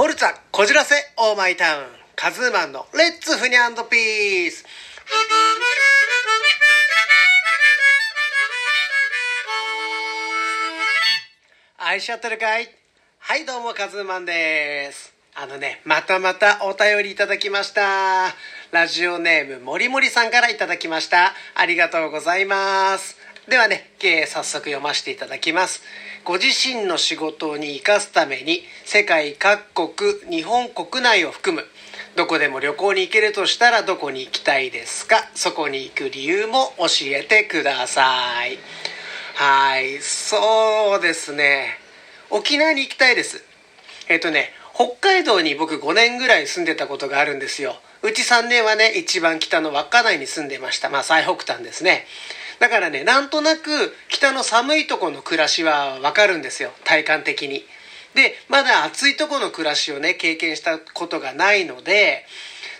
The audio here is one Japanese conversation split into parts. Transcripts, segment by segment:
フォルツァこじらせオーマイタウンカズーマンのレッツフニャンドピース。愛しちゃってるかい。はいどうもカズーマンです。あのねまたまたお便りいただきました。ラジオネームもりもりさんからいただきました。ありがとうございます。ではね、えー早速読ませていただきます。ご自身の仕事に生かすために世界各国日本国内を含むどこでも旅行に行けるとしたらどこに行きたいですか？そこに行く理由も教えてください。はいそうですね。沖縄に行きたいです。えっ、とね北海道に僕5年ぐらい住んでたことがあるんですよ。うち3年はね一番北の稚内に住んでました。まあ最北端ですね。だからねなんとなく北の寒いとこの暮らしはわかるんですよ。体感的に。でまだ暑いとこの暮らしをね経験したことがないので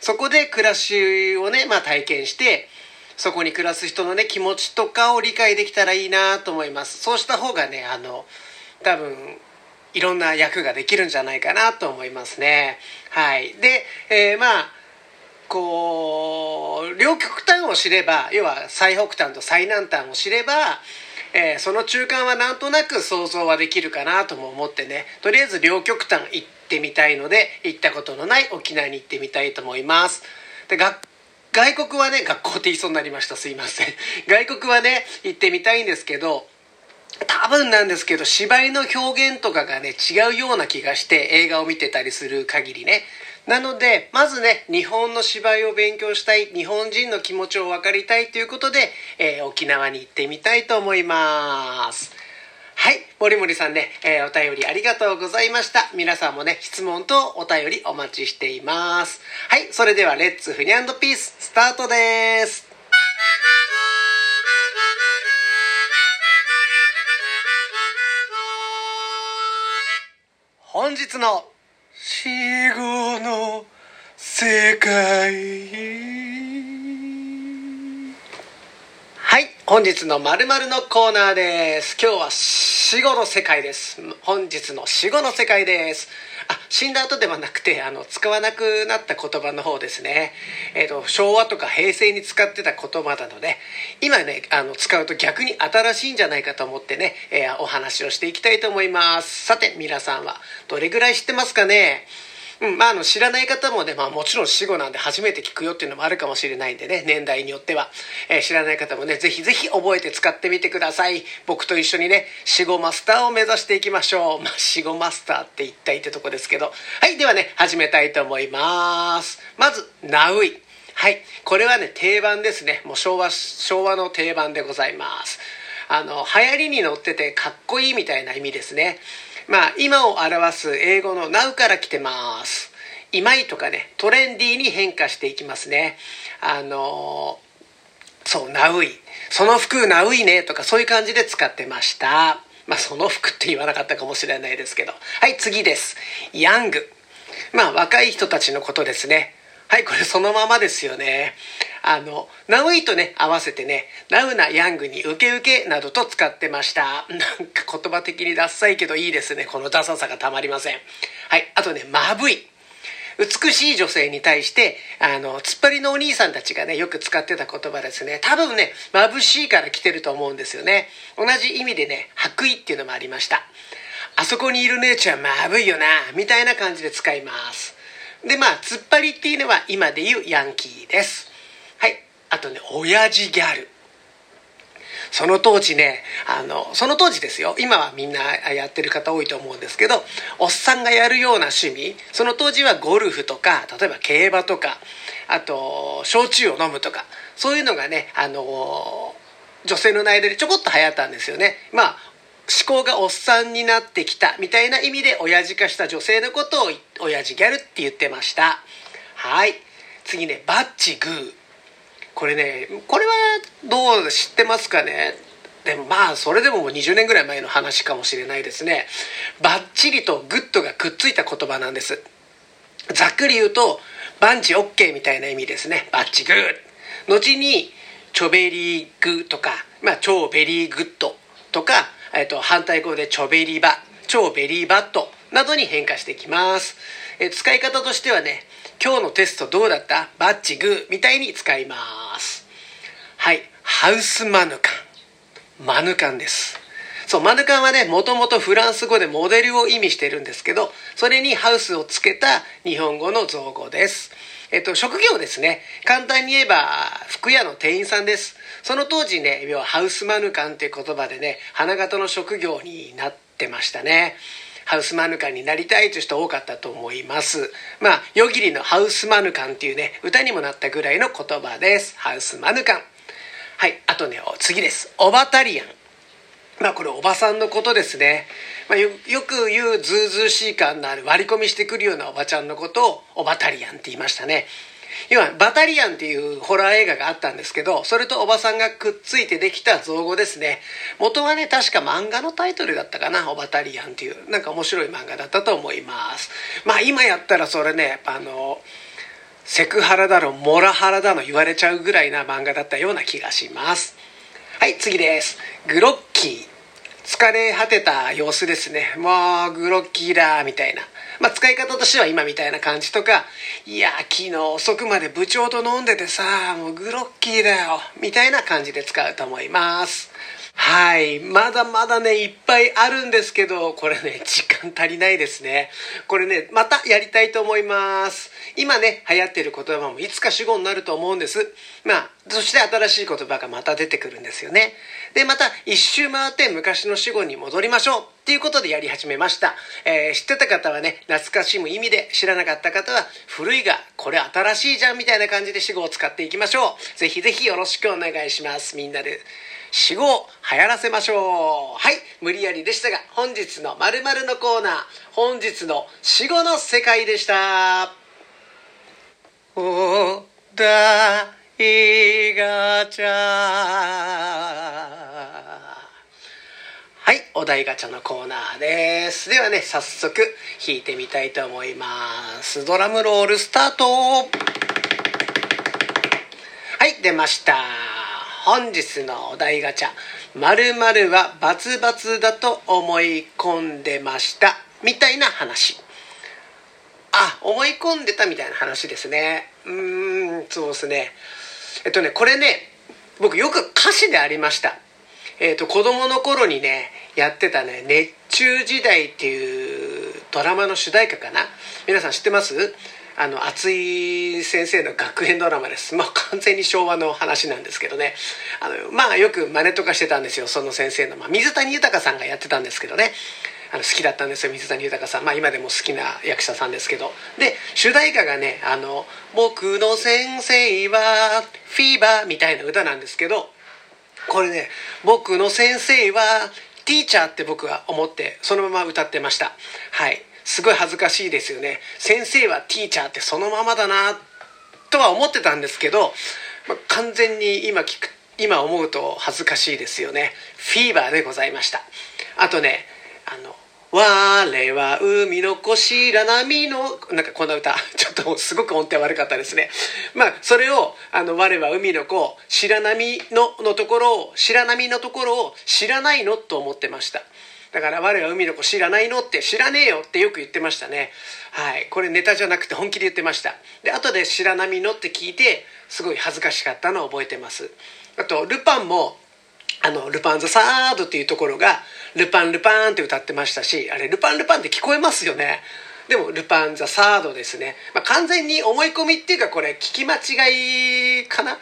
そこで暮らしをね、まあ、体験してそこに暮らす人のね気持ちとかを理解できたらいいなと思います。そうした方がねあの多分いろんな役ができるんじゃないかなと思いますね。はい。で、えーまあこう両極端を知れば要は最北端と最南端を知れば、えーその中間はなんとなく想像はできるかなとも思ってね。とりあえず両極端行ってみたいので行ったことのない沖縄に行ってみたいと思います。で外国はね学校って言いそうになりました。すいません。外国はね行ってみたいんですけど多分なんですけど芝居の表現とかがね違うような気がして映画を見てたりする限りね。なのでまずね日本の芝居を勉強したい日本人の気持ちを分かりたいということで、えー沖縄に行ってみたいと思います。はい森森さんね、えーお便りありがとうございました。皆さんもね質問とお便りお待ちしています。はいそれではレッツフニャンドピーススタートです。日の死後の世界。はい本日のまるのコーナーです。今日は死後の世界です。本日の死後の世界です。あ死んだ後ではなくてあの使わなくなった言葉の方ですね、えー、と昭和とか平成に使ってた言葉なので今ねあの使うと逆に新しいんじゃないかと思ってね、えーお話をしていきたいと思います。さて皆さんはどれぐらい知ってますかね？うん、まあ、あの、知らない方もね、まあもちろん死後なんで初めて聞くよっていうのもあるかもしれないんでね、年代によっては。えー知らない方もね、ぜひぜひ覚えて使ってみてください。僕と一緒にね、死後マスターを目指していきましょう。まあ、死後マスターって一体ってとこですけど。はい、ではね、始めたいと思います。まず、ナウイ。はい、これはね、定番ですね。もう昭和、昭和の定番でございます。あの、流行りに乗っててかっこいいみたいな意味ですね。まあ、今を表す英語の now から来てます。今いとかね、トレンディーに変化していきますね。あのそう、ナウイ。その服ナウイねとかそういう感じで使ってました。まあ、その服って言わなかったかもしれないですけど。はい、次です。ヤング。まあ、若い人たちのことですね。はい、これそのままですよね。あの、ナウイとね、合わせてね、ナウなヤングにウケウケなどと使ってました。なんか言葉的にダッサいけどいいですね。このダサさがたまりません。はい、あとね、まぶい。美しい女性に対して、あの、突っ張りのお兄さんたちがね、よく使ってた言葉ですね。多分ね、眩しいから来てると思うんですよね。同じ意味でね、白衣っていうのもありました。あそこにいる姉ちゃんまぶいよな、みたいな感じで使います。で、まあ、突っ張りっていうのは今で言うヤンキーです。あとね、親父ギャル。その当時ね、あの、その当時ですよ。今はみんなやってる方多いと思うんですけど、おっさんがやるような趣味、その当時はゴルフとか、例えば競馬とか、あと、焼酎を飲むとか、そういうのがね、あの、女性の間でちょこっと流行ったんですよね。まあ、思考がおっさんになってきたみたいな意味で親父化した女性のことを親父ギャルって言ってました。はい。次ね、バッチグー。これねこれはどう知ってますかね？でもまあそれでももう20年ぐらい前の話かもしれないですね。バッチリとグッドがくっついた言葉なんです。ざっくり言うとバンチ OK みたいな意味ですね。バッチグー後にチョベリグとか、まあ、超ベリーグッドとか、えっと、反対語でチョベリバ超ベリーバットなどに変化してきます。え使い方としてはね今日のテストどうだった？バッチグーみたいに使いますはいハウスマヌカンマヌカンですそうマヌカンはねもともとフランス語でモデルを意味してるんですけどそれにハウスをつけた日本語の造語ですえっと、職業ですね。簡単に言えば、服屋の店員さんです。その当時ね、要はハウスマヌカンっていう言葉でね、花形の職業になってましたね。ハウスマヌカンになりたいという人多かったと思います。まあ、夜霧のハウスマヌカンっていうね、歌にもなったぐらいの言葉です。ハウスマヌカン。はい、あとね、次です。オバタリアン。まあこれおばさんのことですね。まあ、よく言うずうずうしい感のある割り込みしてくるようなおばちゃんのことをオバタリアンって言いましたね。要はバタリアンっていうホラー映画があったんですけどそれとおばさんがくっついてできた造語ですね。元はね確か漫画のタイトルだったかなオバタリアンっていう。なんか面白い漫画だったと思います。まあ今やったらそれねあのセクハラだのモラハラだの言われちゃうぐらいな漫画だったような気がします。はい次です。グロッキー。疲れ果てた様子ですね。もう、グロッキーだ、みたいな。まあ、使い方としては今みたいな感じとか、いや、昨日遅くまで部長と飲んでてさ、もうグロッキーだよ、みたいな感じで使うと思います。はい。まだまだね、いっぱいあるんですけど、これね、時間足りないですね。これね、またやりたいと思います。今ね、流行ってる言葉もいつか主語になると思うんです。まあ、そして新しい言葉がまた出てくるんですよね。で、また一周回って昔の主語に戻りましょうっていうことでやり始めました。えー、知ってた方はね、懐かしむ意味で知らなかった方は、古いがこれ新しいじゃんみたいな感じで主語を使っていきましょう。ぜひぜひよろしくお願いします。みんなで。死語を流行らせましょうはい無理やりでしたが本日の〇〇のコーナー本日の死語の世界でしたおだいがちゃお題ガチャのコーナーです。ではね早速弾いてみたいと思います。ドラムロールスタート。はい出ました。本日のお題ガチャ。〇〇はバツバツだと思い込んでました。みたいな話。あ思い込んでたみたいな話ですね。うーんそうですね。えっとねこれね僕よく歌詞でありました。えっ、と子供の頃にねやってたね「熱中時代」っていうドラマの主題歌かな。皆さん知ってます？あの熱い先生の学園ドラマです。まあ完全に昭和の話なんですけどね。あのまあよく真似とかしてたんですよその先生の、まあ、水谷豊さんがやってたんですけどね。あの好きだったんですよ水谷豊さん。まあ今でも好きな役者さんですけど。で主題歌がね「あの僕の先生はフィーバー」みたいな歌なんですけど。これね僕の先生はティーチャーって僕は思ってそのまま歌ってました。はい。すごい恥ずかしいですよね。先生はティーチャーってそのままだなとは思ってたんですけど、ま、完全に今聞く今思うと恥ずかしいですよね。フィーバーでございました。あとねあの「我は海の子白波の」なんかこんな歌。ちょっとすごく音程悪かったですね。まあそれを「あの我は海の子白波の」のところを白波のところを知らないのと思ってました。だから我は海の子知らないのって知らねえよってよく言ってましたね。はい。これネタじゃなくて本気で言ってました。で後で白波のって聞いてすごい恥ずかしかったのを覚えてます。あとルパンもあのルパン・ザ・サードっていうところがルパン・ルパンって歌ってましたしあれルパン・ルパンって聞こえますよね。でもルパン・ザ・サードですね、まあ、完全に思い込みっていうかこれ聞き間違いかな。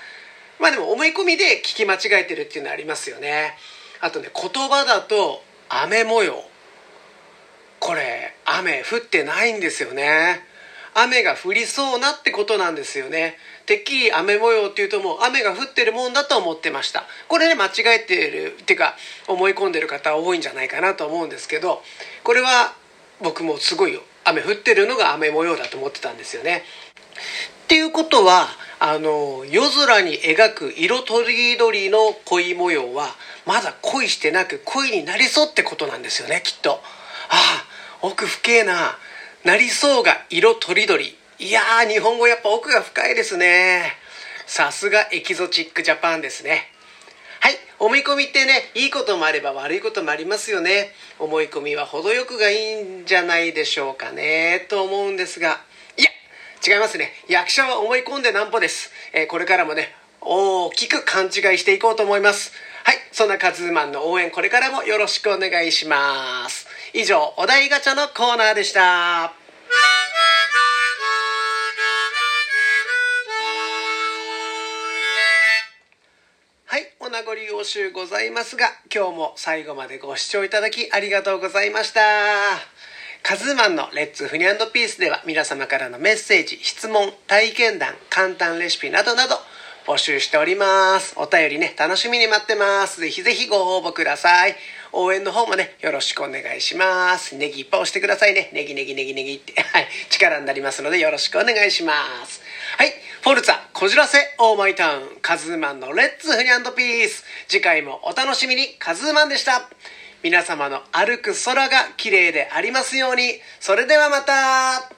まあでも思い込みで聞き間違えてるっていうのありますよね。あとね言葉だと雨模様。これ雨降ってないんですよね。雨が降りそうなってことなんですよね。てっきり雨模様っていうともう雨が降ってるもんだと思ってました。これね間違えてるっていうか思い込んでる方多いんじゃないかなと思うんですけどこれは僕もすごい雨降ってるのが雨模様だと思ってたんですよね。っていうことはあの夜空に描く色とりどりの恋模様はまだ恋してなく恋になりそうってことなんですよねきっと。ああ奥深えな。なりそうが色とりどり。いやー日本語やっぱ奥が深いですね。さすがエキゾチックジャパンですね。はい思い込みってねいいこともあれば悪いこともありますよね。思い込みは程よくがいいんじゃないでしょうかね。と思うんですが。いや違いますね。役者は思い込んでなんぼです、えー、これからもね大きく勘違いしていこうと思います。はいそんなカズーマンの応援これからもよろしくお願いします以上お題ガチャのコーナーでしたはいお名残惜しございますが、今日も最後までご視聴いただきありがとうございました。カズーマンのレッツフニャンドピースでは皆様からのメッセージ、質問、体験談、簡単レシピなどなど募集しております。お便りね、楽しみに待ってます。ぜひぜひご応募ください。応援の方もね、よろしくお願いします。ネギいっぱい押してくださいね。ネギネギネギネギって。はい。力になりますのでよろしくお願いします。はい。フォルツァ、こじらせ、オーマイタウン、カズーマンのレッツフニャンドピース。次回もお楽しみに、カズーマンでした。皆様の歩く空が綺麗でありますように。それではまた